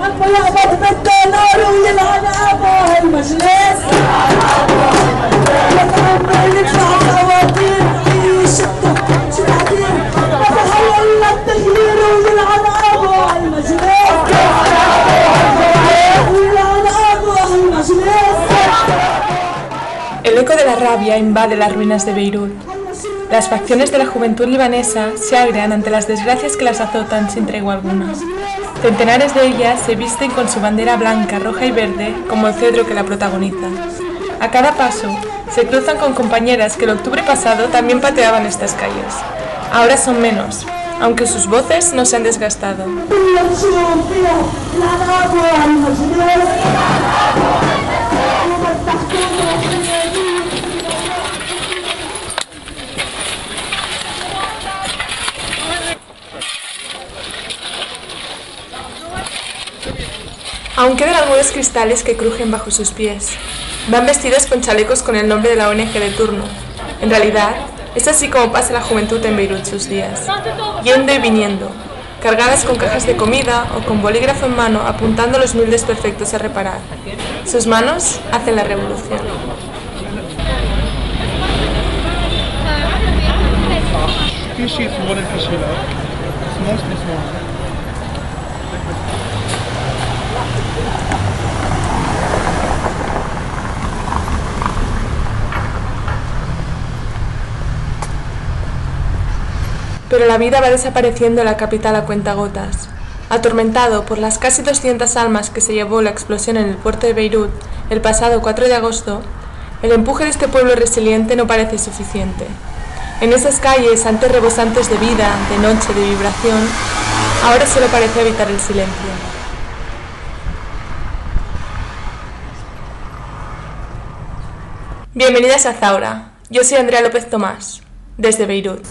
هم يهبط بالدولار ويلعن ابوه المجلس يتعمل يدفع فواتير عيشته شو العديل وتخيل التغيير ويلعن ابوه المجلس ويلعن ابوه المجلس El eco de la rabia invade las ruinas de Beirut. Las facciones de la juventud libanesa se agrian ante las desgracias que las azotan sin tregua alguna. Centenares de ellas se visten con su bandera blanca, roja y verde como el cedro que la protagoniza. A cada paso se cruzan con compañeras que el octubre pasado también pateaban estas calles. Ahora son menos, aunque sus voces no se han desgastado. Aún quedan algunos cristales que crujen bajo sus pies. Van vestidos con chalecos con el nombre de la ONG de turno. En realidad, es así como pasa la juventud en Beirut sus días, yendo y viniendo, cargadas con cajas de comida o con bolígrafo en mano apuntando los mil desperfectos a reparar. Sus manos hacen la revolución. Pero la vida va desapareciendo en la capital a cuentagotas. Atormentado por las casi 200 almas que se llevó la explosión en el puerto de Beirut el pasado 4 de agosto, el empuje de este pueblo resiliente no parece suficiente. En esas calles, antes rebosantes de vida, de noche, de vibración, ahora solo parece habitar el silencio. Bienvenidas a Zaura. Yo soy Andrea López Tomás, desde Beirut.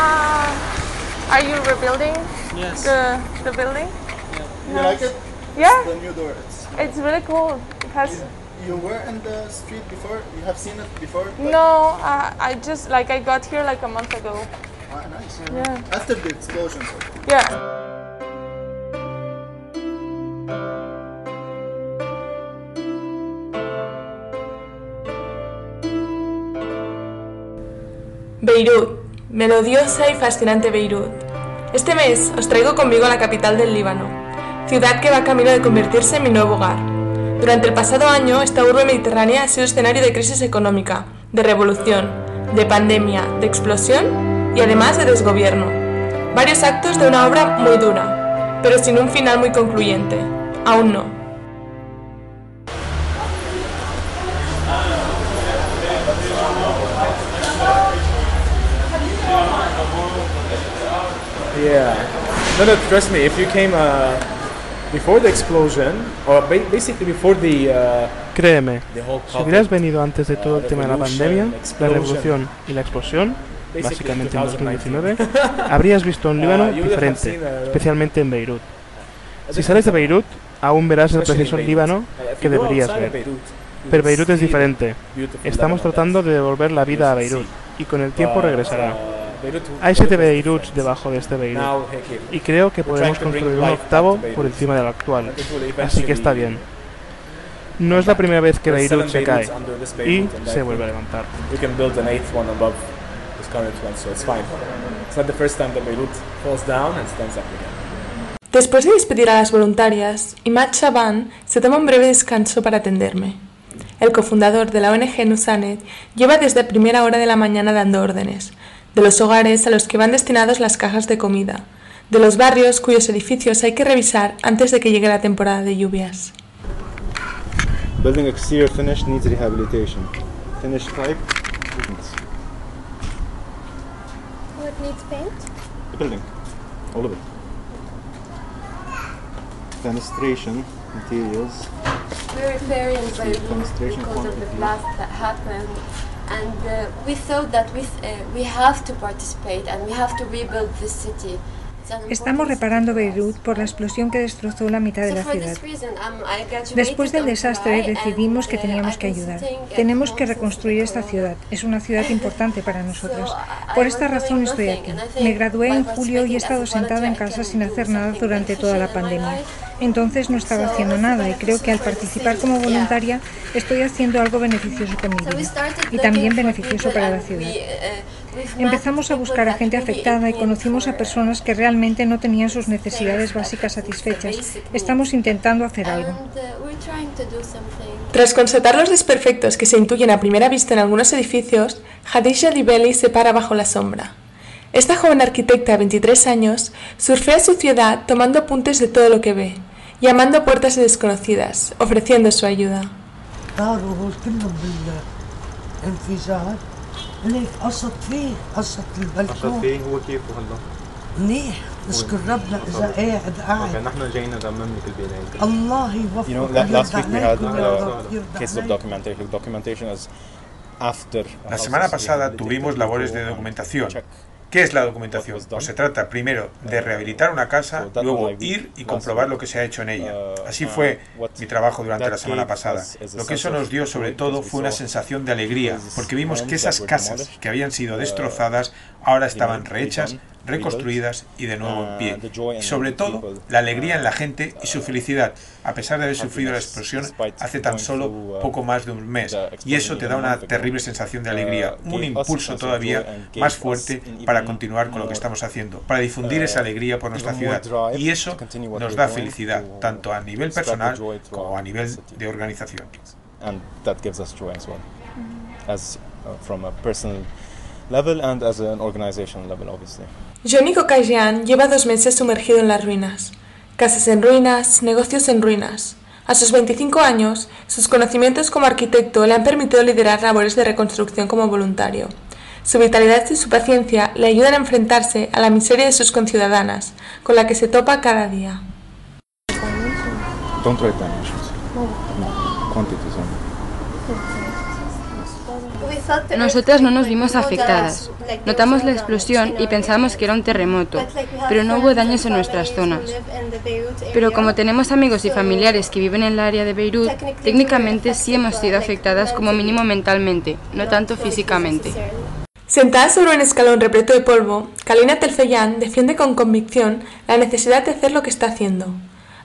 Uh, are you rebuilding Yes. the the building? Yeah. You like it? Yeah, The new door. It's, it's really cool. It has you were in the street before? You have seen it before? No. Uh, I just like I got here like a month ago. Ah, nice. Yeah. After the explosion. Yeah. Beirut, melodiosa y fascinante Beirut. Este mes os traigo conmigo a la capital del Líbano, ciudad que va camino de convertirse en mi nuevo hogar. Durante el pasado año, esta urbe mediterránea ha sido escenario de crisis económica, de revolución, de pandemia, de explosión y además de desgobierno. Varios actos de una obra muy dura, pero sin un final muy concluyente. Aún no. Yeah. No, no, trust me, if you came uh, before the explosion, or ba- basically before the, uh, Créeme, the whole si hubieras venido antes de todo el tema de la pandemia, la revolución y la explosión, basically básicamente en 2019, 2019, habrías visto un Líbano Uh, would have diferente, uh, especialmente en Beirut. Si sales de Beirut, aún verás el precioso. Líbano Uh, que deberías ver. Pero Beirut es diferente. Estamos tratando de devolver la vida a Beirut y con el tiempo regresará. Beirut Hay siete Beiruts debajo de este Beirut y creo que podemos construir un octavo por encima del actual. Así que está bien. No es la primera vez que Beirut se cae y se vuelve a levantar. We can build an eighth one above this current one, so it's fine. It's not the first time that Beirut falls down and stands up again. Después de despedir a las voluntarias, Imad Shaban se toma un breve descanso para atenderme. El cofundador de la ONG Nusanet lleva desde primera hora de la mañana dando órdenes, de los hogares a los que van destinados las cajas de comida, de los barrios cuyos edificios hay que revisar antes de que llegue la temporada de lluvias. Building exterior finish needs rehabilitation. Finish type. business. What needs paint? The building. All of it. Fenestration materials. We're repairing Demonstration because of the blast that happened. And uh, we thought that we, uh, we have to participate and we have to rebuild this city. Estamos reparando Beirut por la explosión que destrozó la mitad de la ciudad. um, Después del desastre decidimos que teníamos que ayudar. Tenemos que reconstruir esta ciudad. Es una ciudad importante para nosotros. Por esta razón estoy aquí. Me gradué en julio y he estado sentada en casa sin hacer nada durante toda la pandemia. Entonces no estaba haciendo nada y creo que al participar como voluntaria estoy haciendo algo beneficioso con mi vida y también beneficioso para la ciudad. Empezamos a buscar a gente afectada y conocimos a personas que realmente no tenían sus necesidades básicas satisfechas. Estamos intentando hacer algo. Tras constatar los desperfectos que se intuyen a primera vista en algunos edificios, Hadisha Dibeli se para bajo la sombra. Esta joven arquitecta de 23 años surfea su ciudad tomando apuntes de todo lo que ve, llamando a puertas desconocidas, ofreciendo su ayuda ليك قصد فيه قصد البلكون فيه هو كيفه هلا منيح نشكر ربنا اذا قاعد قاعد نحن جايين نرمم لك البنايه الله You know, يوفقك la- last week we had عليكم يا uh, رب يرضى cases of عليك. documentation. Documentation is after. La semana pasada tuvimos labores de documentación. ¿Qué es la documentación? Pues se trata primero de rehabilitar una casa, luego ir y comprobar lo que se ha hecho en ella. Así fue mi trabajo durante la semana pasada. Lo que eso nos dio sobre todo fue una sensación de alegría, porque vimos que esas casas que habían sido destrozadas ahora estaban rehechas, reconstruidas y de nuevo en pie. Y sobre todo, la alegría en la gente y su felicidad, a pesar de haber sufrido la explosión hace tan solo poco más de un mes. Y eso te da una terrible sensación de alegría, un impulso todavía más fuerte para continuar con lo que estamos haciendo, para difundir esa alegría por nuestra ciudad. Y eso nos da felicidad, tanto a nivel personal como a nivel de organización. Level and as an organizational level, obviously. Johnny Kokajian lleva dos meses sumergido en las ruinas. Casas en ruinas, negocios en ruinas. A sus 25 años, sus conocimientos como arquitecto le han permitido liderar labores de reconstrucción como voluntario. Su vitalidad y su paciencia le ayudan a enfrentarse a la miseria de sus conciudadanas, con la que se topa cada día. Don't write. Nosotras no nos vimos afectadas. Notamos la explosión y pensábamos que era un terremoto, pero no hubo daños en nuestras zonas. Pero como tenemos amigos y familiares que viven en el área de Beirut, técnicamente sí hemos sido afectadas como mínimo mentalmente, no tanto físicamente. Sentada sobre un escalón repleto de polvo, Kalina Telfeyan defiende con convicción la necesidad de hacer lo que está haciendo.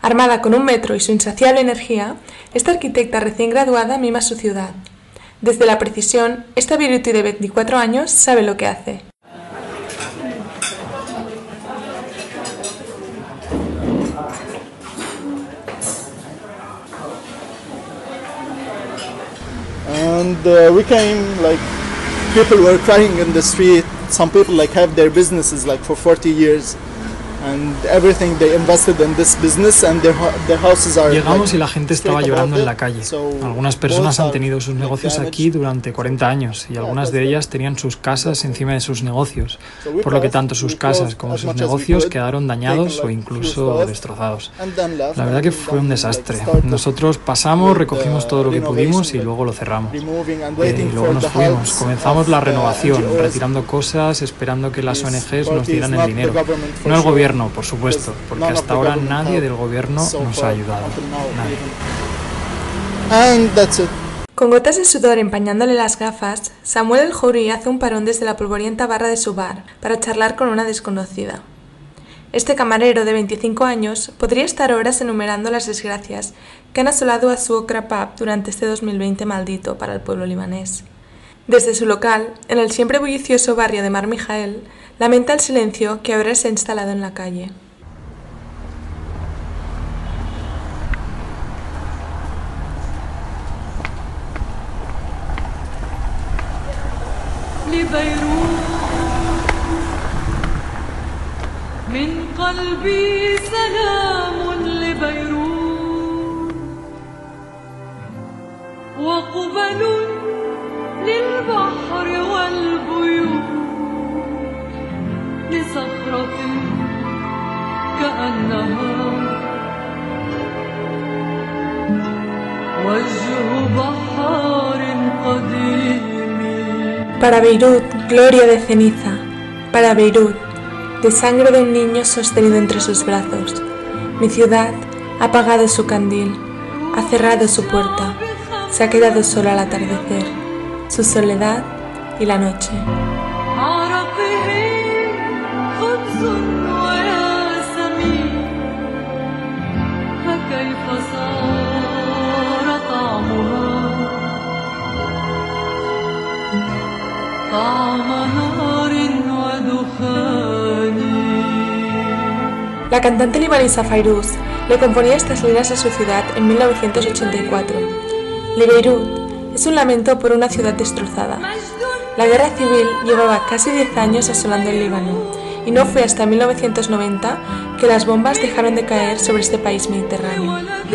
Armada con un metro y su insaciable energía, esta arquitecta recién graduada mima su ciudad. Desde la precisión, esta Beauty de 24 años sabe lo que hace. and uh, we came like people were crying in the street some people like have their businesses like for 40 years and everything they invested in this business and their, ho- their houses are Llegamos y la gente estaba llorando en la calle. Algunas personas han tenido sus negocios aquí durante 40 años y algunas de ellas tenían sus casas encima de sus negocios, por lo que tanto sus casas como sus negocios quedaron dañados o incluso destrozados. La verdad que fue un desastre. Nosotros pasamos, recogimos todo lo que pudimos y luego lo cerramos. and Eh, y luego nos fuimos. Comenzamos la renovación, retirando cosas, esperando que las ONGs nos dieran el dinero. No el sure, gobierno, por supuesto, because porque hasta the ahora government nadie del gobierno nos ha ayudado. Nadie. and that's it Con gotas de sudor empañándole las gafas, Samuel El Jouri hace un parón desde la polvorienta barra de su bar para charlar con una desconocida. Este camarero de 25 años podría estar horas enumerando las desgracias que han asolado a su Okra Pub durante este 2020 maldito para el pueblo libanés. Desde su local, en el siempre bullicioso barrio de Mar Mijael, lamenta el silencio que ahora se ha instalado en la calle. لبيروت من قلبي سلام لبيروت وقبل للبحر والبيوت لصخرة كأنها وجه بحار قديم Para Beirut, gloria de ceniza. Para Beirut, de sangre de un niño sostenido entre sus brazos. Mi ciudad ha apagado su candil, ha cerrado su puerta, se ha quedado sola al atardecer, su soledad y la noche. La cantante libanesa Fairuz le componía estas líneas a su ciudad en 1984. Liberud, es un lamento por una ciudad destrozada. La guerra civil llevaba casi 10 años asolando el Líbano y no fue hasta 1990 que las bombas dejaron de caer sobre este país mediterráneo. ولد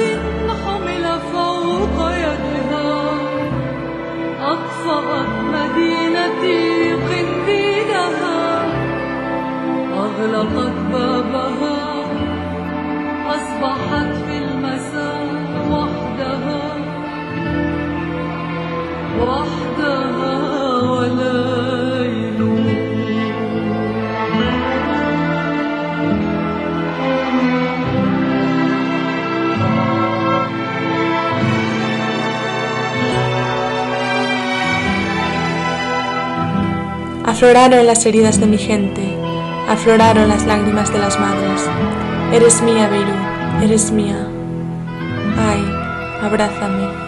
حمل فوق يدها أطفأت مدينتي قنديلها أغلقت بابها أصبحت Afloraron las heridas de mi gente, afloraron las lágrimas de las madres. Eres mía, Beirut, eres mía. Ay, abrázame.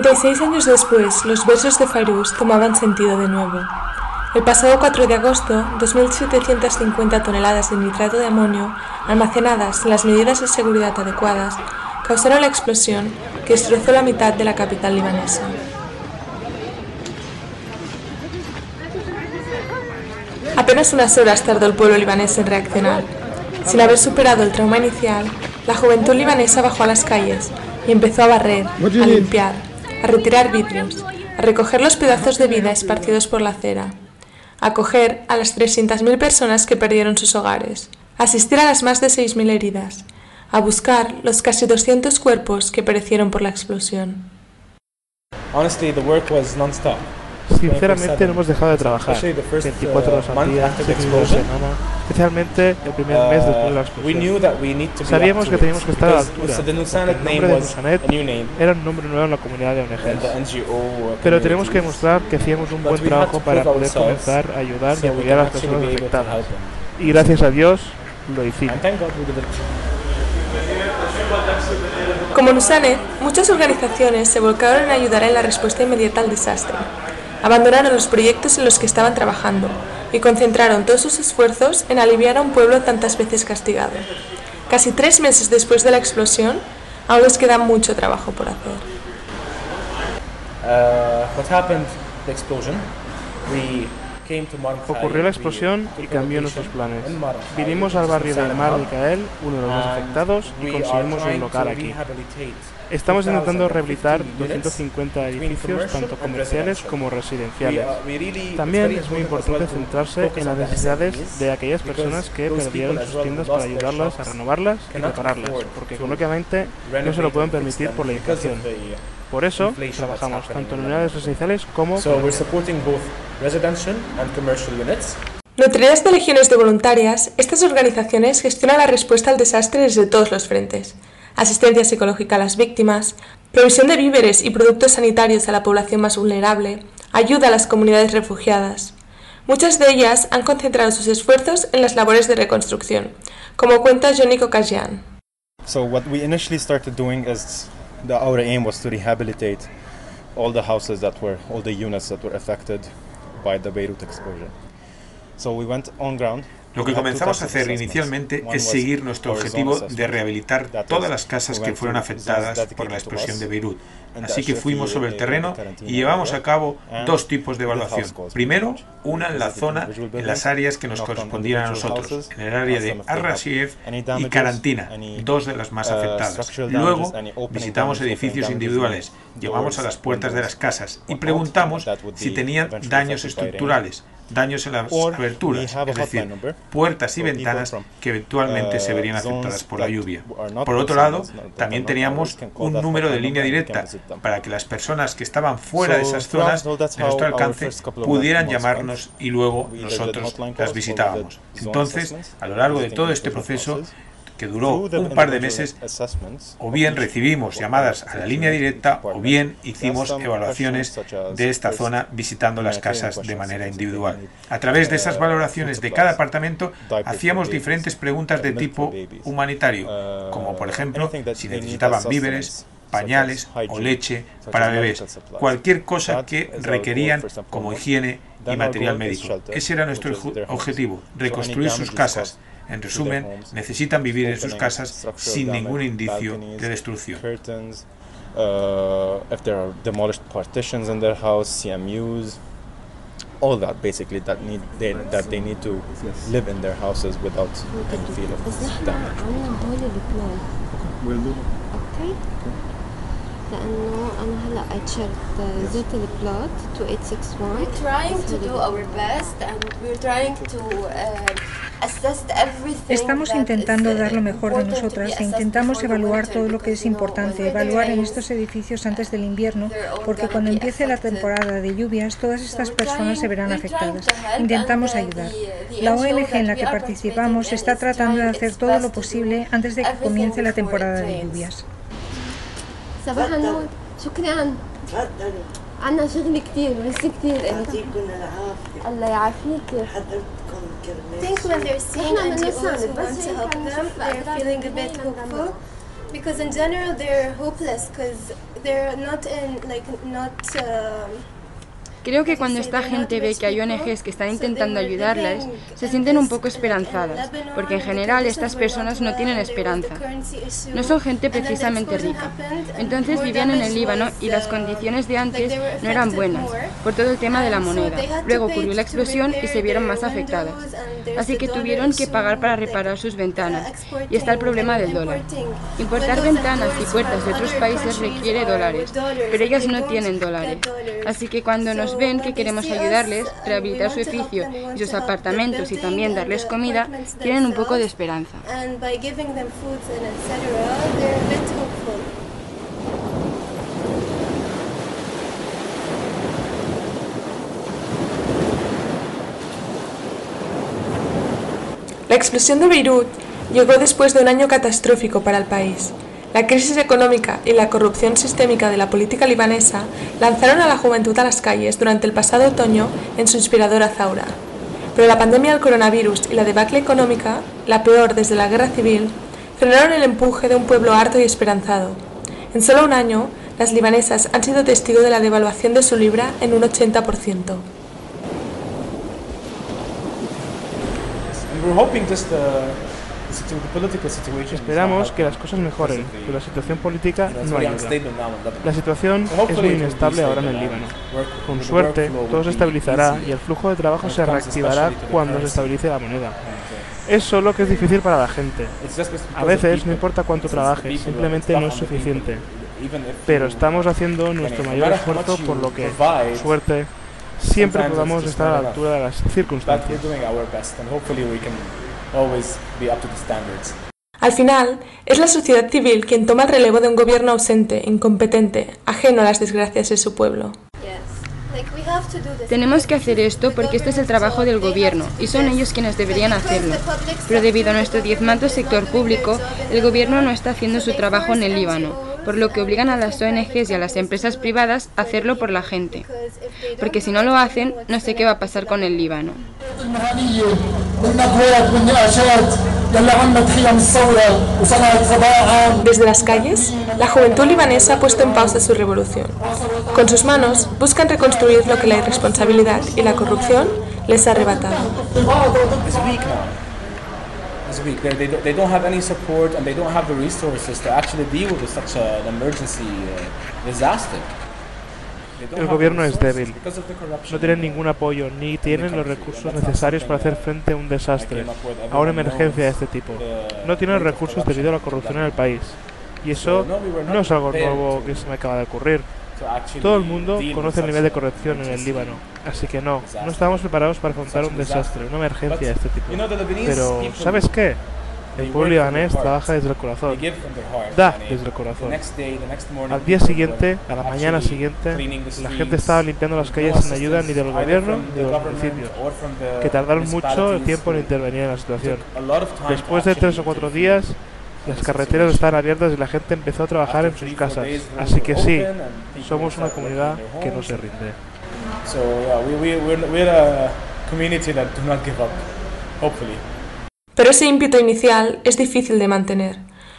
Treinta y seis años después, los versos de Fairuz tomaban sentido de nuevo. El pasado 4 de agosto, 2.750 toneladas de nitrato de amonio, almacenadas sin las medidas de seguridad adecuadas, causaron la explosión que destrozó la mitad de la capital libanesa. Apenas unas horas tardó el pueblo libanés en reaccionar. Sin haber superado el trauma inicial, la juventud libanesa bajó a las calles y empezó a barrer, a limpiar, a retirar vidrios, a recoger los pedazos de vida esparcidos por la acera, a acoger a las 300.000 personas que perdieron sus hogares, a asistir a las más de 6.000 heridas, a buscar los casi 200 cuerpos que perecieron por la explosión. Honestly, the work was non-stop. Sinceramente no hemos dejado de trabajar 24 horas al día, 7 días a la semana, especialmente el primer mes después de la explosión. Sabíamos que teníamos que estar a la altura. El nombre de Nusanet era un nombre nuevo en la comunidad de ONGs. Pero tenemos que demostrar que hacíamos un buen trabajo para poder comenzar a ayudar y apoyar a las personas afectadas. Y gracias a Dios lo hicimos. Como Nusanet, muchas organizaciones se volcaron en ayudar en la respuesta inmediata al desastre. Abandonaron los proyectos en los que estaban trabajando y concentraron todos sus esfuerzos en aliviar a un pueblo tantas veces castigado. Casi tres meses después de la explosión, aún les queda mucho trabajo por hacer. Uh, Ocurrió la explosión y cambió nuestros planes. Vinimos al barrio de Mar Micael, uno de los más afectados, y conseguimos un local aquí. Estamos intentando rehabilitar 250 edificios, tanto comerciales como residenciales. También es muy importante centrarse en las necesidades de aquellas personas que perdieron sus tiendas para ayudarlas a renovarlas y repararlas, porque económicamente no se lo pueden permitir por la inflación. Por eso, trabajamos tanto en unidades residenciales como So we're supporting both residential and commercial units. Nutridas de legiones de voluntarias, estas organizaciones gestionan la respuesta al desastre desde todos los frentes. Asistencia psicológica a las víctimas, provisión de víveres y productos sanitarios a la población más vulnerable, ayuda a las comunidades refugiadas. Muchas de ellas han concentrado sus esfuerzos en las labores de reconstrucción, como cuenta Johnny Kokashian. So what we initially started doing is the, our aim was to rehabilitate all the houses that were all the units that were affected by the Beirut explosion. So we went on ground Lo que comenzamos a hacer inicialmente es seguir nuestro objetivo de rehabilitar todas las casas que fueron afectadas por la explosión de Beirut. Así que fuimos sobre el terreno y llevamos a cabo dos tipos de evaluación. Primero, una en la zona, en las áreas que nos correspondían a nosotros, en el área de Ar-Rashid y Karantina, dos de las más afectadas. Luego, visitamos edificios individuales, llamamos a las puertas de las casas y preguntamos si tenían daños estructurales, daños en las aberturas, es decir, puertas y ventanas que eventualmente se verían afectadas por la lluvia. Por otro lado, también teníamos un número de línea directa para que las personas que estaban fuera de esas zonas de nuestro alcance pudieran llamarnos y luego nosotros las visitábamos. Entonces, a lo largo de todo este proceso, que duró un par de meses, o bien recibimos llamadas a la línea directa o bien hicimos evaluaciones de esta zona visitando las casas de manera individual. A través de esas valoraciones de cada apartamento hacíamos diferentes preguntas de tipo humanitario, como por ejemplo si necesitaban víveres, pañales o leche para bebés, cualquier cosa que requerían como higiene y material médico. Ese era nuestro objetivo, reconstruir sus casas. En resumen, necesitan vivir en sus casas sin ningún indicio de destrucción. Uh, if there are demolished partitions in their house, CMUs, all that basically that need they, that they need to live in their houses without any fear of damage. Okay. لانه انا هلا I checked uh, زرت البلوت 2861 We're trying to do our best and we're trying to uh, assess everything Estamos that intentando is, uh, dar lo mejor de important to be nosotras e assessed intentamos before the evaluar winter todo lo que es because, you know, importante, when the evaluar en rains, estos edificios antes del invierno, they're all porque gonna cuando be empiece la affected. temporada de lluvias, todas estas we're personas se trying- verán we're trying afectadas. to help Intentamos and, uh, ayudar. the- the La NGO ONG en la that que we are participamos participating está in is tratando de trying hacer its todo best lo to do posible antes de que everything comience la before it temporada de rains. lluvias. صباح النور شكرا تفضلي عنا شغل كتير ميرسي كتير انت يعطيكم العافية الله يعافيك حضرتكم I think when كرمال they're seeing who نساعد، بس want to help them, they're feeling a bit hopeful because in general they're hopeless because they're not in like not um, Creo que cuando esta gente ve que hay ONGs que están intentando ayudarlas, se sienten un poco esperanzadas, porque en general estas personas no tienen esperanza. No son gente precisamente rica. Entonces vivían en el Líbano y las condiciones de antes no eran buenas, por todo el tema de la moneda. Luego ocurrió la explosión y se vieron más afectadas. Así que tuvieron que pagar para reparar sus ventanas. Y está el problema del dólar. Importar ventanas y puertas de otros países requiere dólares, pero ellas no tienen dólares. Así que cuando nos ven que queremos ayudarles, rehabilitar su edificio y sus apartamentos y también darles comida, tienen un poco de esperanza. La explosión de Beirut llegó después de un año catastrófico para el país. La crisis económica y la corrupción sistémica de la política libanesa lanzaron a la juventud a las calles durante el pasado otoño en su inspiradora Zaura. Pero la pandemia del coronavirus y la debacle económica, la peor desde la guerra civil, frenaron el empuje de un pueblo harto y esperanzado. En solo un año, las libanesas han sido testigo de la devaluación de su libra en un 80%. Esperamos que las cosas mejoren, pero la situación política no ayuda. La situación es muy inestable ahora en el Líbano. Con suerte, todo se estabilizará y el flujo de trabajo se reactivará cuando se estabilice la moneda. Es solo que es difícil para la gente. A veces no importa cuánto trabajes, simplemente no es suficiente. Pero estamos haciendo nuestro mayor esfuerzo por lo que, provide, suerte, siempre podamos estar a la altura de las circunstancias. Always be up to the standards. Al final, es la sociedad civil quien toma el relevo de un gobierno ausente, incompetente, ajeno a las desgracias de su pueblo. Tenemos que hacer esto porque este es el trabajo del gobierno y son ellos quienes deberían hacerlo. Pero debido a nuestro diezmado sector público, el gobierno no está haciendo su trabajo en el Líbano, por lo que obligan a las ONGs y a las empresas privadas a hacerlo por la gente. Porque si no lo hacen, no sé qué va a pasar con el Líbano. Desde las calles, la juventud libanesa ha puesto en pausa su revolución. Con sus manos buscan reconstruir lo que la irresponsabilidad y la corrupción les ha arrebatado. It's weak now. It's weak. They, they, don't- they don't have any support and they don't have the resources to actually deal with such a- an emergency uh, disaster. They don't El gobierno es débil. No tienen ningún apoyo ni tienen los recursos necesarios para hacer frente a un desastre, a una emergencia de este tipo. No tienen recursos debido a la corrupción en el país. Y eso no es algo nuevo que se me acaba de ocurrir. Todo el mundo conoce el nivel de corrupción en el Líbano, así que no, no estábamos preparados para afrontar un desastre, una emergencia de este tipo. Pero, ¿sabes qué? El pueblo libanés trabaja desde el corazón, da desde el corazón. Al día siguiente, a la mañana siguiente, la gente estaba limpiando las calles sin ayuda ni del gobierno ni de los municipios, que tardaron mucho tiempo en intervenir en la situación. Después de tres o cuatro días, las carreteras estaban abiertas y la gente empezó a trabajar en sus casas. Así que sí, somos una comunidad que no se rinde. So yeah, we, we, we're, we're a community that do not give up, hopefully. Pero ese ímpetu inicial es difícil de mantener,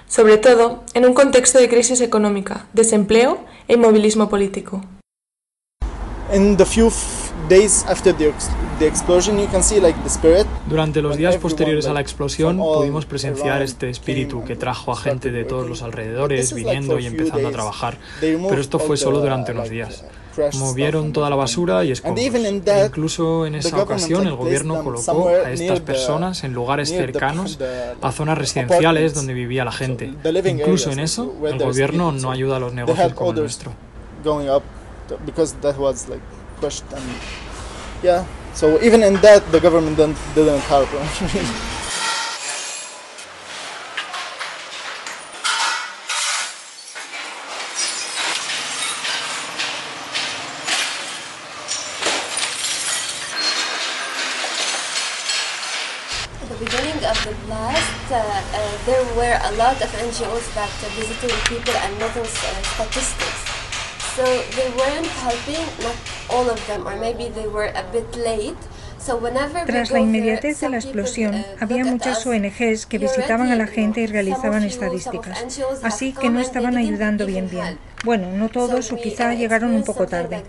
sobre todo en un contexto de crisis económica, desempleo e inmovilismo político. In the few f- days after the, ex- the explosion, you can see like the spirit. Durante los días posteriores a la explosión pudimos presenciar este espíritu que trajo a gente de todos los alrededores viniendo y empezando a trabajar. Pero esto fue solo durante unos días. Movieron toda la basura y escombros. E incluso en esa ocasión el gobierno colocó a estas personas en lugares cercanos a zonas residenciales donde vivía la gente. Incluso en eso el gobierno no ayuda a los negocios como el nuestro. Pushed and yeah. So even in that, the government didn't, didn't help. Beginning of the blast, uh, uh, there were a lot of NGOs that uh, visited people and making uh, statistics. So they weren't helping, not all of them, or maybe they were a bit late. Tras la inmediatez de la explosión, uh, había muchas. ONGs que visitaban a la gente y realizaban estadísticas, así que no estaban ayudando bien bien. Bueno, no todos o quizá llegaron un poco tarde.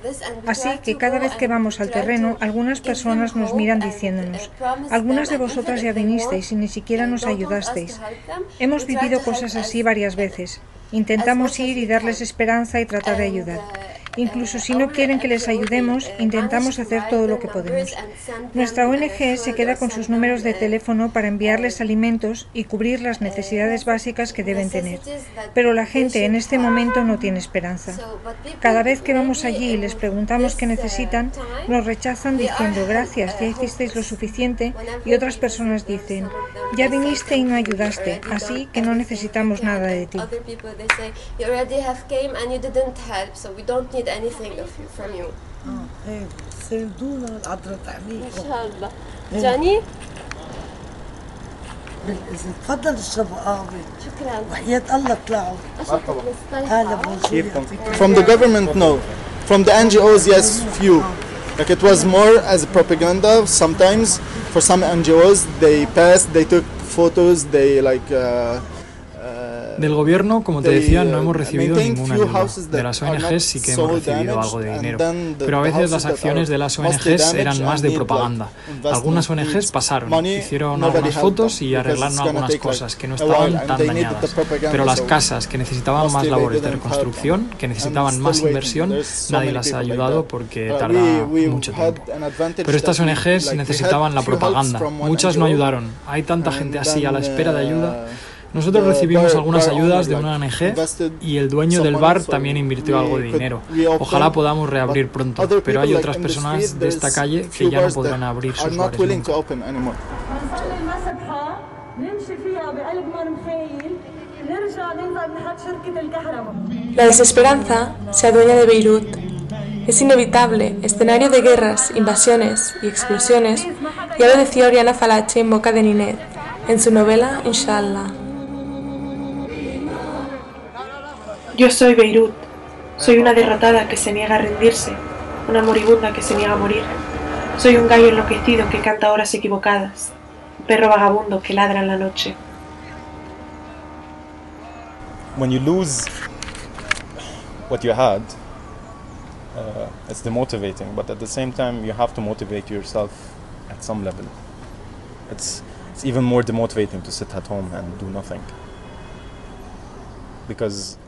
Así que cada vez que vamos al terreno, algunas personas nos miran diciéndonos, algunas de vosotras ya vinisteis y ni siquiera nos ayudasteis. Hemos vivido cosas así varias veces. Intentamos ir y darles esperanza y tratar de ayudar. Incluso si no quieren que les ayudemos, intentamos hacer todo lo que podemos. Nuestra ONG se queda con sus números de teléfono para enviarles alimentos y cubrir las necesidades básicas que deben tener. Pero la gente en este momento no tiene esperanza. Cada vez que vamos allí y les preguntamos qué necesitan, nos rechazan diciendo gracias, ya hicisteis lo suficiente y otras personas dicen ya viniste y no ayudaste, así que no necesitamos nada de ti. Other people they say you already have came and you didn't help, so we don't need anything of you from you. ايه ساندونا العذرة تعميكم ان شاء الله. جاني بالإذن تفضل اشربوا قهوة شكرا وحياة الله اطلعوا هلا بونجور From the government, no. From the NGOs, yes, few. Like it was more as propaganda. Sometimes for some NGOs, they passed, they took photos, they like. Uh, Del gobierno, como te decía, no uh, hemos recibido ninguna ayuda. De las ONGs sí que hemos recibido algo de dinero. Pero a veces las acciones de las ONGs eran más de propaganda. Algunas ONGs pasaron, hicieron algunas fotos y arreglaron algunas cosas que no estaban tan dañadas. Pero las casas que necesitaban más labores de reconstrucción, que necesitaban más inversión, nadie las ha ayudado porque tarda mucho tiempo. Pero estas ONGs necesitaban la propaganda. Muchas no ayudaron. Hay tanta gente así a la espera de ayuda. Nosotros recibimos algunas ayudas de una ONG y el dueño del bar también invirtió algo de dinero. Ojalá podamos reabrir pronto, pero hay otras personas de esta calle que ya no podrán abrir sus bares. La desesperanza se adueña de Beirut. Es inevitable, escenario de guerras, invasiones y explosiones, ya lo decía Oriana Falache en boca de Ninet, en su novela Inshallah. Yo soy Beirut, soy una derrotada que se niega a rendirse, una moribunda que se niega a morir. Soy un gallo enloquecido que canta horas equivocadas, un perro vagabundo que ladra en la noche. When you lose what you had, uh, it's demotivating, but at the same time you have to motivate yourself at some level. It's, it's even more demotivating to sit at home and do nothing.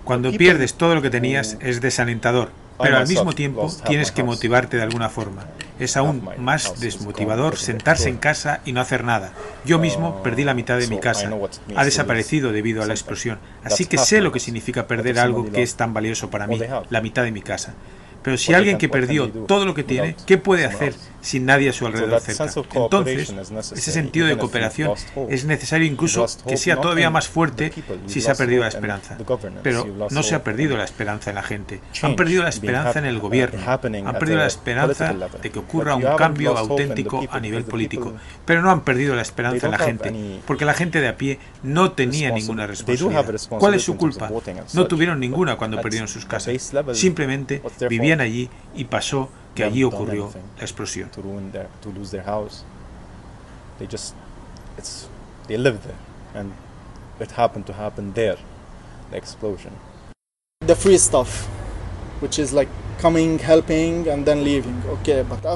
Cuando pierdes todo lo que tenías es desalentador, pero al mismo tiempo tienes que motivarte de alguna forma. Es aún más desmotivador sentarse en casa y no hacer nada. Yo mismo perdí la mitad de mi casa. Ha desaparecido debido a la explosión. Así que sé lo que significa perder algo que es tan valioso para mí, la mitad de mi casa. Pero si alguien que perdió todo lo que tiene, ¿qué puede hacer sin nadie a su alrededor cerca. Entonces, ese sentido de cooperación es necesario incluso que sea todavía más fuerte si se ha perdido la esperanza. Pero no se ha perdido la esperanza en la gente. Han perdido la esperanza en el gobierno. Han perdido la esperanza de que ocurra un cambio auténtico a nivel político. Pero no han perdido la esperanza en la gente, porque la gente de a pie no tenía ninguna responsabilidad. ¿Cuál es su culpa? No tuvieron ninguna cuando perdieron sus casas. Simplemente vivían allí y pasó they just it's they live there and It happened to happen there, the explosion. The free stuff, which is like coming, helping,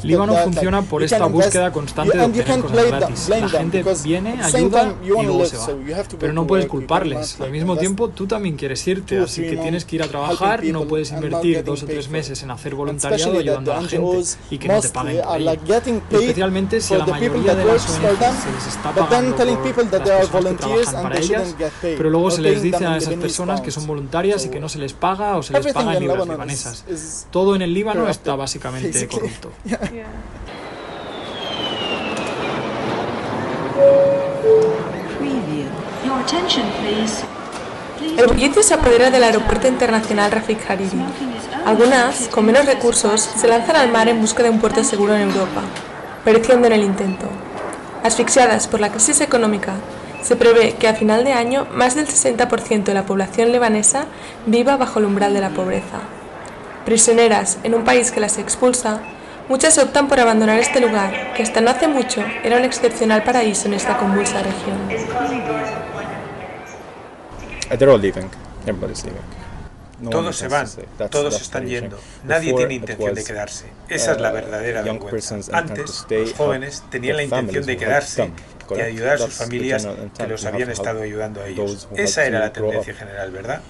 Líbano funciona por esta búsqueda constante you, de obtener cosas gratis. La gente viene, ayuda y luego se va. Pero no puedes culparles. Al mismo tiempo, tú también quieres irte, así que tienes que ir a trabajar, no puedes invertir dos o tres meses en hacer voluntariado ayudando a la gente y que no te paguen. Especialmente si a la mayoría de las ONGs se les está pagando pero luego se les dice a esas personas que son voluntarias y que no se les paga o se les paga en libras libanesas. Todo en el Líbano está básicamente corrupto. El billete se apodera del aeropuerto internacional Rafik Hariri. Algunas, con menos recursos, se lanzan al mar en busca de un puerto seguro en Europa, pereciendo en el intento. Asfixiadas por la crisis económica, se prevé que a final de año más del 60% de la población libanesa viva bajo el umbral de la pobreza. Prisioneras en un país que las expulsa, muchas optan por abandonar este lugar, que hasta no hace mucho era un excepcional paraíso en esta convulsa región. No todos se van, that's, todos that's están yendo. Nadie Before tiene intención de quedarse. Esa uh, es la verdadera vergüenza. Antes, los jóvenes tenían la intención de quedarse y ayudar a sus familias que los habían estado ayudando a ellos. Esa era la tendencia general, ¿verdad?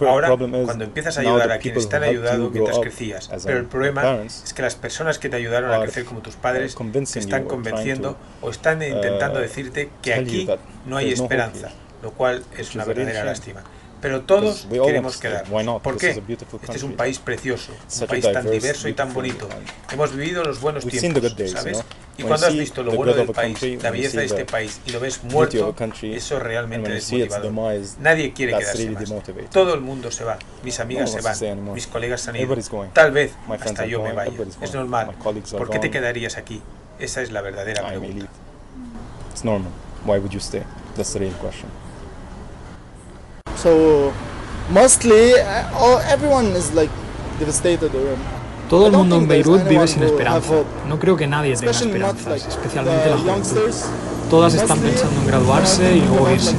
Ahora, cuando empiezas a ayudar a quienes te han ayudado mientras crecías, pero el problema es que las personas que te ayudaron a crecer como tus padres te están convenciendo o están intentando decirte que aquí no hay esperanza, lo cual es una verdadera lástima. Pero todos queremos quedar. ¿Por qué? Este es un país precioso, un país tan diverso y tan bonito. Hemos vivido los buenos tiempos, ¿sabes? Y cuando has visto lo bueno del país, la belleza de este país y lo ves muerto, eso realmente desmotivador. Nadie quiere quedarse más. Todo el mundo se va. Mis amigas se van. Mis colegas se han ido. Tal vez hasta yo me vaya. Es normal. ¿Por qué te quedarías aquí? Esa es la verdadera pregunta. It's normal. Why would you stay? That's the real question. So mostly all, everyone is like devastated or todo el mundo en Beirut vive sin esperanza. No creo que nadie tenga esperanzas, especialmente la juventud. Todas están pensando en graduarse y luego irse.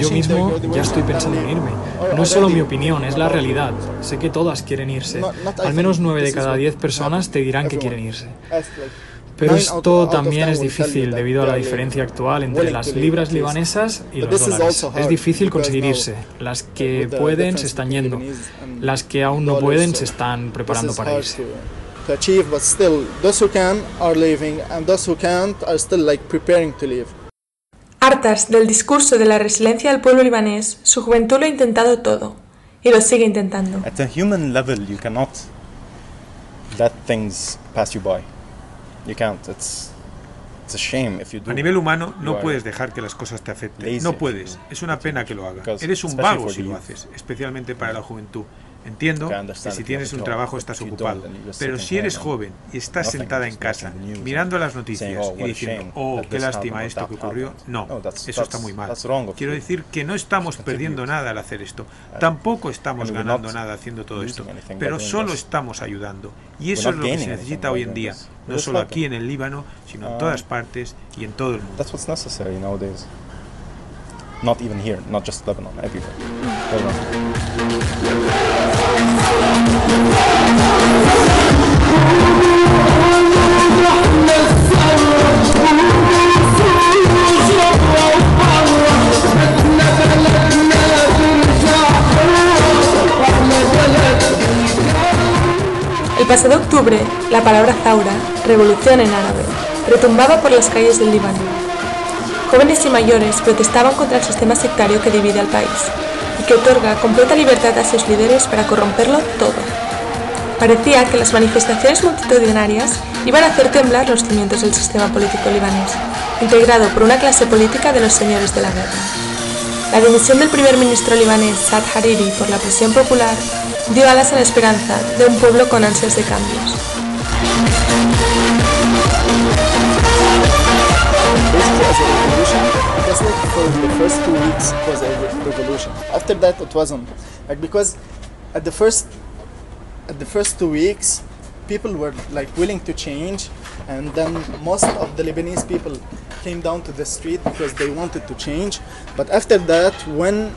Yo mismo ya estoy pensando en irme. No es solo mi opinión, es la realidad. Sé que todas quieren irse. Al menos 9 de cada 10 personas te dirán que quieren irse. Pero esto también es difícil debido a la diferencia actual entre las libras libanesas y los dólares. Es difícil conseguir irse. Las que pueden se están yendo. Las que aún no pueden se están preparando para irse. Hartas del discurso de la resiliencia del pueblo libanés, su juventud lo ha intentado todo y lo sigue intentando. At a human level, you cannot let things pass you by. A nivel humano no puedes dejar que las cosas te afecten. No puedes. Es una pena que lo hagas. Eres un vago si lo haces, especialmente para la juventud. Entiendo que si tienes un trabajo estás ocupado, pero si eres joven y estás sentada en casa mirando las noticias y diciendo, oh, qué lástima esto que ocurrió, no, eso está muy mal. Quiero decir que no estamos perdiendo nada al hacer esto, tampoco estamos ganando nada haciendo todo esto, pero solo estamos ayudando. Y eso es lo que se necesita hoy en día, no solo aquí en el Líbano, sino en todas partes y en todo el mundo. Not even here, not just Lebanon, everywhere. El pasado octubre, la palabra Zaura, revolución en árabe, retumbaba por las calles del Líbano. Jóvenes y mayores protestaban contra el sistema sectario que divide al país, y que otorga completa libertad a sus líderes para corromperlo todo. Parecía que las manifestaciones multitudinarias iban a hacer temblar los cimientos del sistema político libanés, integrado por una clase política de los señores de la guerra. La dimisión del primer ministro libanés Saad Hariri por la presión popular dio alas a la esperanza de un pueblo con ansias de cambios. Just like for the first two weeks it was a revolution. After that it wasn't. Like because at the first at the first two weeks people were like willing to change and then most of the Lebanese people came down to the street because they wanted to change. But after that when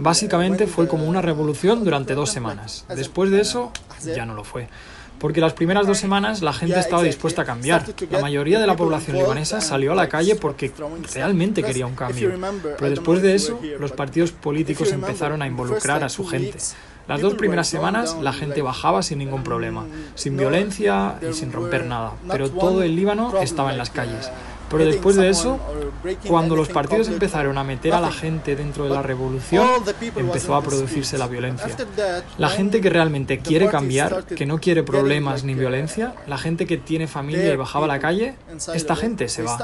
Básicamente fue como una revolución durante dos semanas. Después de eso, ya no lo fue. Porque las primeras dos semanas la gente estaba dispuesta a cambiar. La mayoría de la población libanesa salió a la calle porque realmente quería un cambio. Pero después de eso, los partidos políticos empezaron a involucrar a su gente. Las dos primeras semanas la gente bajaba sin ningún problema, sin violencia y sin romper nada. Pero todo el Líbano estaba en las calles. Pero después de eso, cuando los partidos empezaron a meter a la gente dentro de la revolución, empezó a producirse la violencia. La gente que realmente quiere cambiar, que no quiere problemas ni violencia, la gente que tiene familia y bajaba a la calle, esta gente se va.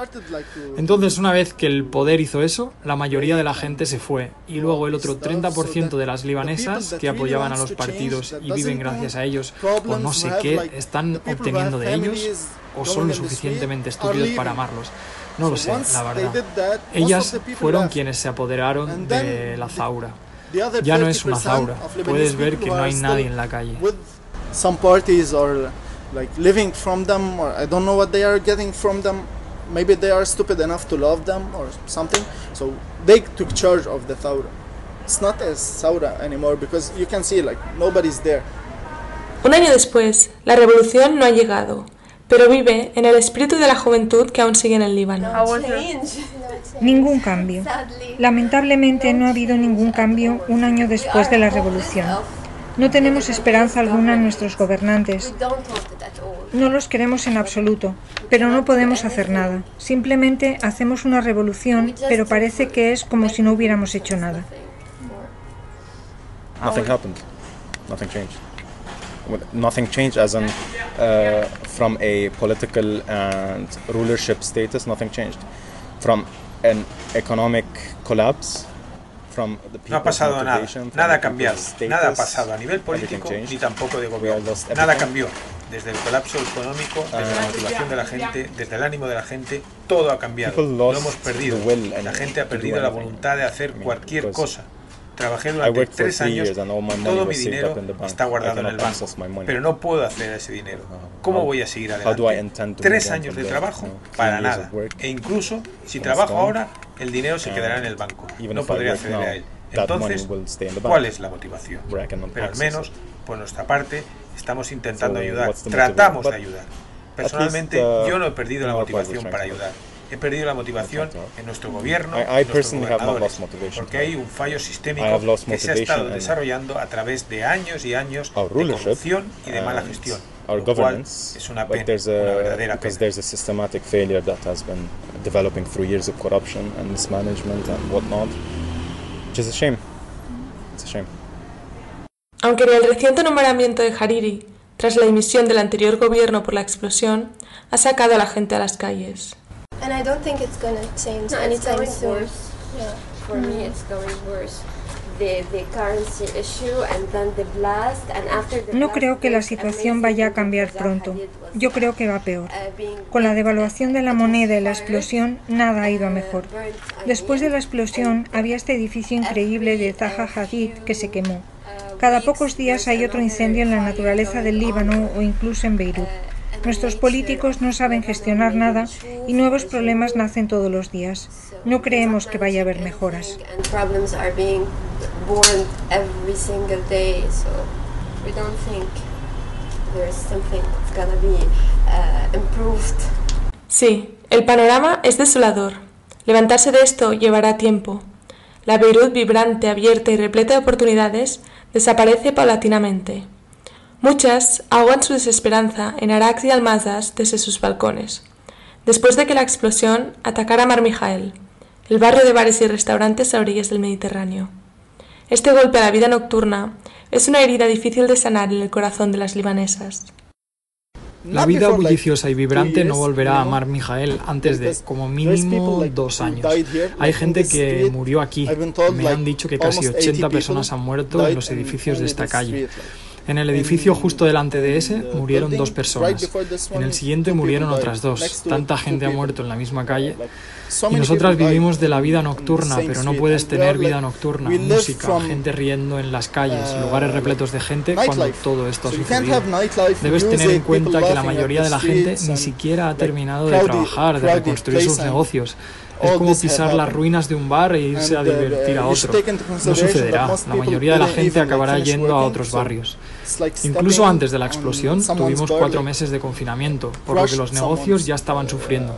Entonces, una vez que el poder hizo eso, la mayoría de la gente se fue. Y luego el otro 30% de las libanesas que apoyaban a los partidos y viven gracias a ellos, o no sé qué, están obteniendo de ellos o son lo suficientemente estúpidos para amarlos. No lo sé, la verdad. Ellas fueron quienes se apoderaron de la zaura. Ya no es una zaura. Puedes ver que no hay nadie en la calle. Some parties are like living from them, or I don't know what they are getting from them. Maybe they are stupid enough to love them or something. So they took charge of the Thaura. It's not a Saura anymore because you can see like nobody's there. Un año después, la revolución no ha llegado pero vive en el espíritu de la juventud que aún sigue en el Líbano. Ningún cambio. Lamentablemente no ha habido ningún cambio un año después de la revolución. No tenemos esperanza alguna en nuestros gobernantes. No los queremos en absoluto, pero no podemos hacer nada. Simplemente hacemos una revolución, pero parece que es como si no hubiéramos hecho nada. Nothing happened. Nothing changed. Nothing changed as in uh, from a political and rulership status, nothing changed. From an economic collapse, from the no ha pasado nada, nada ha cambiado, nada ha pasado a nivel político ni tampoco de gobierno. Nada cambió. Desde el colapso económico, desde la motivación de la gente, desde el ánimo de la gente, todo ha cambiado. Lo hemos perdido. La gente ha perdido la voluntad de hacer cualquier cosa. Trabajé durante tres años y todo mi dinero está guardado en el banco, pero no puedo acceder a ese dinero. ¿Cómo voy a seguir adelante? Tres años de trabajo para nada. E incluso si trabajo ahora, el dinero se quedará en el banco. No podré acceder a él. Entonces, ¿cuál es la motivación? Pero al menos, por nuestra parte, estamos intentando ayudar. Tratamos de ayudar. Personalmente, yo no he perdido la motivación para ayudar he perdido la motivación en nuestro gobierno, en nuestros porque hay un fallo sistémico que se ha estado desarrollando a través de años y años de corrupción y de mala gestión. Our governance, es una pena, there's a, una because pena. there's a systematic failure that has been developing through years of corruption and mismanagement and whatnot, which is a shame. It's a shame. Aunque el reciente nombramiento de Hariri, tras la dimisión del anterior gobierno por la explosión, ha sacado a la gente a las calles. And I don't think it's gonna change No, anytime soon. worse. Yeah. For me, it's going worse. The, the currency issue and then the blast and after the No creo que la situación vaya a cambiar pronto. Yo creo que va peor. uh, Con la devaluación de la moneda y la explosión, nada ha ido a mejor. burnt, I Después de la explosión, había este edificio increíble de Zaha Hadid que se quemó. Cada pocos días hay otro incendio en la naturaleza del Líbano o incluso en Beirut. Nuestros políticos no saben gestionar nada y nuevos problemas nacen todos los días. No creemos que vaya a haber mejoras. uh. Sí, el panorama es desolador. Levantarse de esto llevará tiempo. La Beirut vibrante, abierta y repleta de oportunidades desaparece paulatinamente. Muchas ahogan su desesperanza en araks y almazas desde sus balcones, después de que la explosión atacara Mar Mijael, el barrio de bares y restaurantes a orillas del Mediterráneo. Este golpe a la vida nocturna es una herida difícil de sanar en el corazón de las libanesas. La vida bulliciosa y vibrante no volverá a Mar Mijael antes de, como mínimo, dos años. Hay gente que murió aquí. Me han dicho que casi 80 personas han muerto en los edificios de esta calle. En el edificio justo delante de ese murieron dos personas. En el siguiente murieron otras dos. Tanta gente ha muerto en la misma calle. Y nosotras vivimos de la vida nocturna, pero no puedes tener vida nocturna, música, gente riendo en las calles, lugares repletos de gente cuando todo esto ha sucedido. Debes tener en cuenta que la mayoría de la gente ni siquiera ha terminado de trabajar, de reconstruir sus negocios. Es como pisar las ruinas de un bar e irse a divertir a otro. No sucederá. La mayoría de la gente acabará yendo a otros barrios. Incluso antes de la explosión tuvimos cuatro meses de confinamiento, por lo que los negocios ya estaban sufriendo.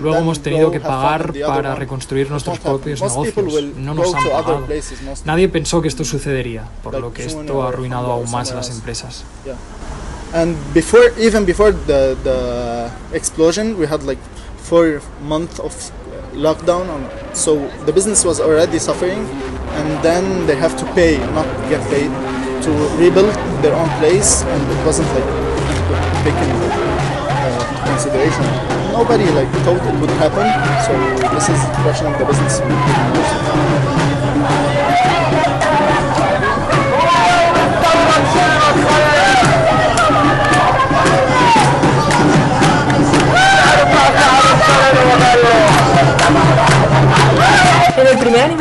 Luego hemos tenido que pagar para reconstruir nuestros propios negocios. No nos han pagado. Nadie pensó que esto sucedería, por lo que esto ha arruinado aún más a las empresas. And before, even before the, the explosion, we had like four months of lockdown, on, so the business was already suffering, and then they have to pay, not get paid, to rebuild their own place, and it wasn't like taken uh, consideration. Nobody like thought it would happen, so this is questioning the business.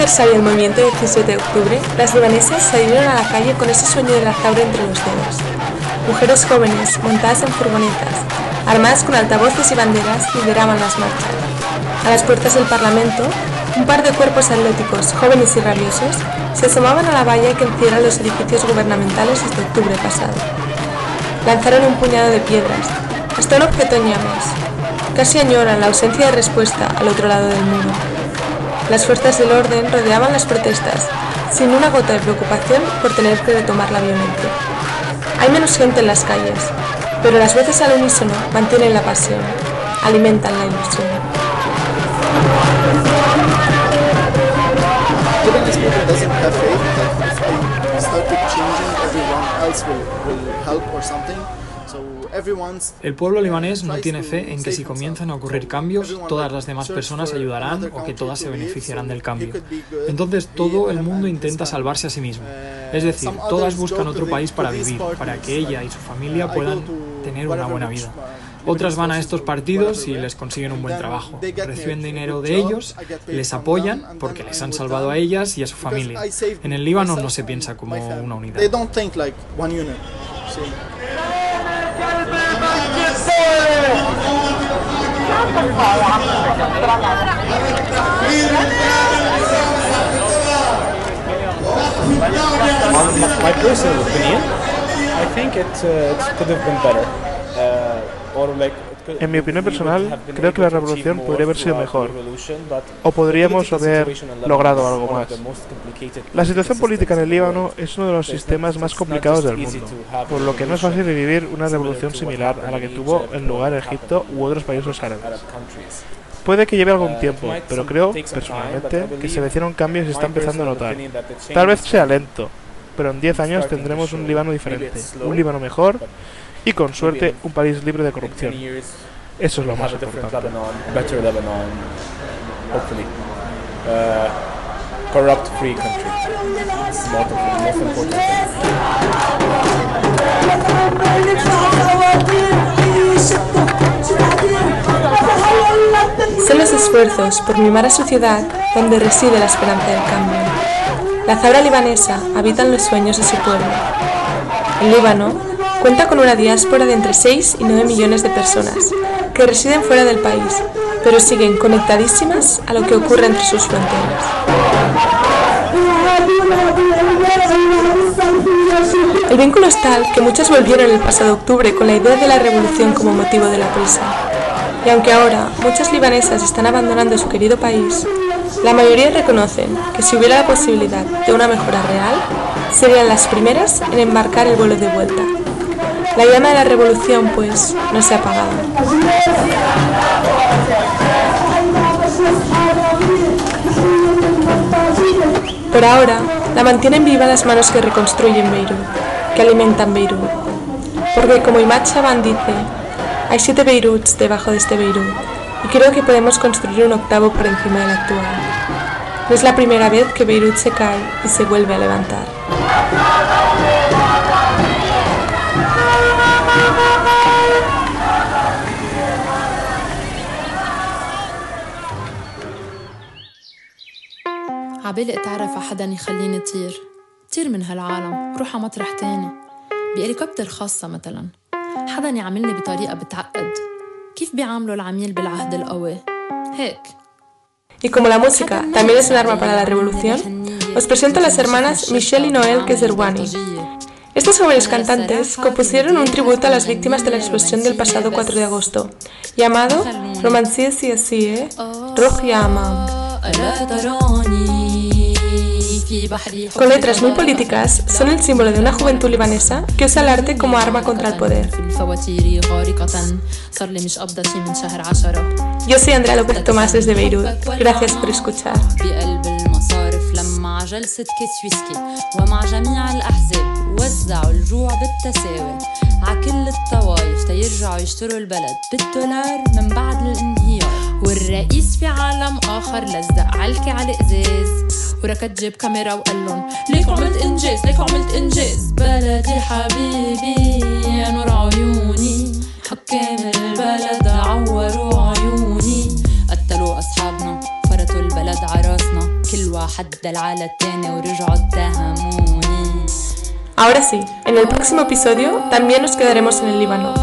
Aniversario del movimiento del 17 de octubre, las libanesas salieron a la calle con ese sueño de la zabra entre los dedos. Mujeres jóvenes, montadas en furgonetas, armadas con altavoces y banderas, lideraban las marchas. A las puertas del Parlamento, un par de cuerpos atléticos, jóvenes y rabiosos, se asomaban a la valla que encierra los edificios gubernamentales desde octubre pasado. Lanzaron un puñado de piedras, hasta un objeto en llamas. Casi añoran la ausencia de respuesta al otro lado del muro. Las fuerzas del orden rodeaban las protestas, sin una gota de preocupación por tener que retomar la violencia. Hay menos gente en las calles, pero las voces al unísono mantienen la pasión, alimentan la ilusión. El pueblo libanés no tiene fe en que si comienzan a ocurrir cambios, todas las demás personas ayudarán o que todas se beneficiarán del cambio. Entonces todo el mundo intenta salvarse a sí mismo. Es decir, todas buscan otro país para vivir, para que ella y su familia puedan tener una buena vida. Otras van a estos partidos y les consiguen un buen trabajo. Reciben dinero de ellos, les apoyan porque les han salvado a ellas y a su familia. En el Líbano no se piensa como una unidad. My personal opinion, I think it, uh, it could have been better. Uh, or like En mi opinión personal, creo que la revolución podría haber sido mejor. O podríamos haber logrado algo más. La situación política en el Líbano es uno de los sistemas más complicados del mundo, por lo que no es fácil vivir una revolución similar a la que tuvo en lugar Egipto u otros países árabes. Puede que lleve algún tiempo, pero creo, personalmente, que se avecinan cambios y se está empezando a notar. Tal vez sea lento, pero en 10 años tendremos un. Líbano diferente, un Líbano mejor y con suerte un país libre de corrupción. 10 years, Eso es lo más importante. Uh, corrupt free country. Most, most important. Son los esfuerzos por mimar a su ciudad donde reside la esperanza del cambio. La zabra libanesa habita en los sueños de su pueblo. El Líbano cuenta con una diáspora de entre 6 y 9 millones de personas que residen fuera del país, pero siguen conectadísimas a lo que ocurre entre sus fronteras. El vínculo es tal que muchos volvieron el pasado octubre con la idea de la revolución como motivo de la prisa. Y aunque ahora muchas libanesas están abandonando su querido país, la mayoría reconocen que si hubiera la posibilidad de una mejora real, serían las primeras en embarcar el vuelo de vuelta. La llama de la revolución, pues, no se ha apagado. Por ahora, la mantienen viva las manos que reconstruyen Beirut, que alimentan Beirut. Porque como Imad Shaban dice, hay siete Beiruts debajo de este Beirut, y creo que podemos construir un octavo por encima del actual. No es la primera vez que Beirut se cae y se vuelve a levantar. عبالي اتعرف على حدا يخليني طير طير من هالعالم روح على مطرح تاني بهليكوبتر خاصة مثلا حدا يعاملني بطريقة بتعقد كيف بيعاملوا العميل بالعهد القوي هيك Y como la música también es un arma para la revolución, os presento a las hermanas Michelle y Noel Keserwani. Estas jóvenes cantantes compusieron un tributo a las víctimas de la explosión del pasado 4 de agosto, llamado Romancie Siasie Roh Yamam. Con letras muy políticas, son el símbolo de una juventud libanesa que usa el arte como arma contra el poder. Yo soy Andrea López Tomás desde Beirut. Gracias por escuchar. مع جلسة كيس ويسكي ومع جميع الأحزاب وزعوا الجوع بالتساوي ع كل الطوايف تيرجعوا يشتروا البلد بالدولار من بعد الانهيار والرئيس في عالم آخر لزق علكي على الإزاز وركض جيب كاميرا وقال لهم ليكوا عملت إنجاز ليكوا عملت إنجاز. بلدي حبيبي يا نور عيوني. حكام البلد عوروا عيوني. قتلوا أصحابنا فرطوا البلد عراسنا كل واحد دل على التاني ورجعوا اتهموني. Ahora sí, en el próximo episodio también nos quedaremos en el Líbano,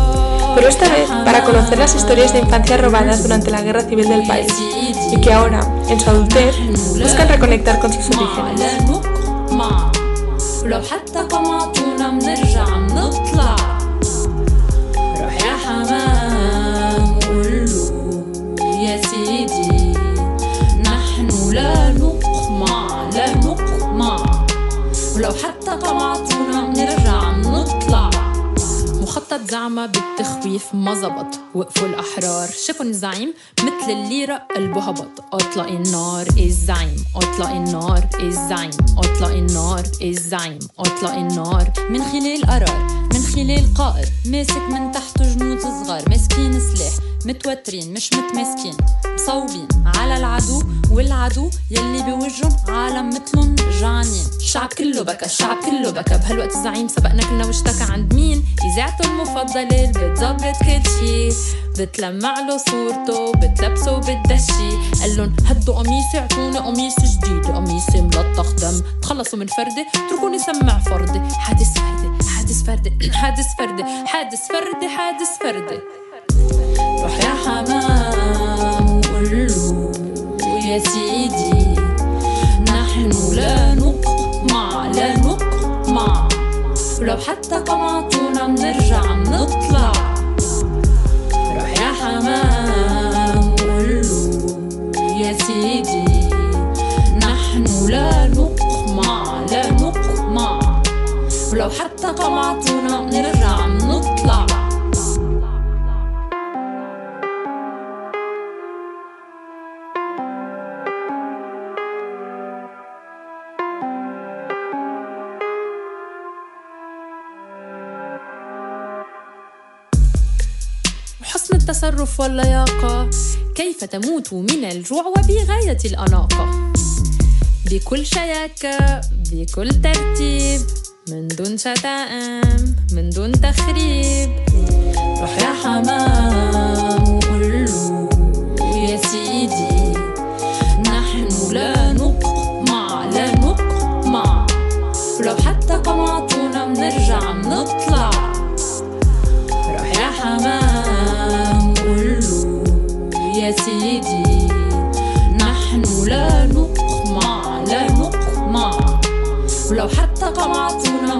pero esta vez para conocer las historias de infancia robadas durante la guerra civil del país y que ahora, en su adultez, buscan reconectar con sus orígenes. مخطط زعمة بالتخويف ما زبط. وقفوا الأحرار. شافوا الزعيم مثل الليرة قلبه هبط. أطلق النار الزعيم؟ أطلق النار الزعيم؟ أطلق النار الزعيم؟ أطلق النار. من خلال قرار من خلال قائد. ماسك من تحته جنود صغار. ماسكين سلاح متوترين مش متماسكين مصوبين. على العدو والعدو يلي بوجهن عالم مثلن جعانين الشعب كله بكى الشعب كله بكى. بهالوقت الزعيم سبقنا كلنا واشتكى عند مين؟ إذاعته المفضلة بتظبط كل شي. بتلمع له صورته بتلبسه بتدشي. قال لهم هدوا قميصي اعطوني قميص جديد. قميصي ملطخ دم. تخلصوا من فردي اتركوني سمع فردي حادث فردي حادث فردي حادث فردي حادث فردي حادث فردي روح يا حمام وقوله يا سيدي. نحن لا نقمع لا نقمع. حتى قمعتونا منرجع منطلع روح يا حمام يا سيدي. نحن لا نقمع لا نقمع. ولو حتى قمعتونا منرجع منطلع التصرف واللياقة. كيف تموت من الجوع وبغاية الأناقة؟ بكل شياكة بكل ترتيب من دون شتائم من دون تخريب. روح يا حمام وقوله يا سيدي. سيدي. نحن لا نقمع لا نقمع. ولو حتى قمعتونا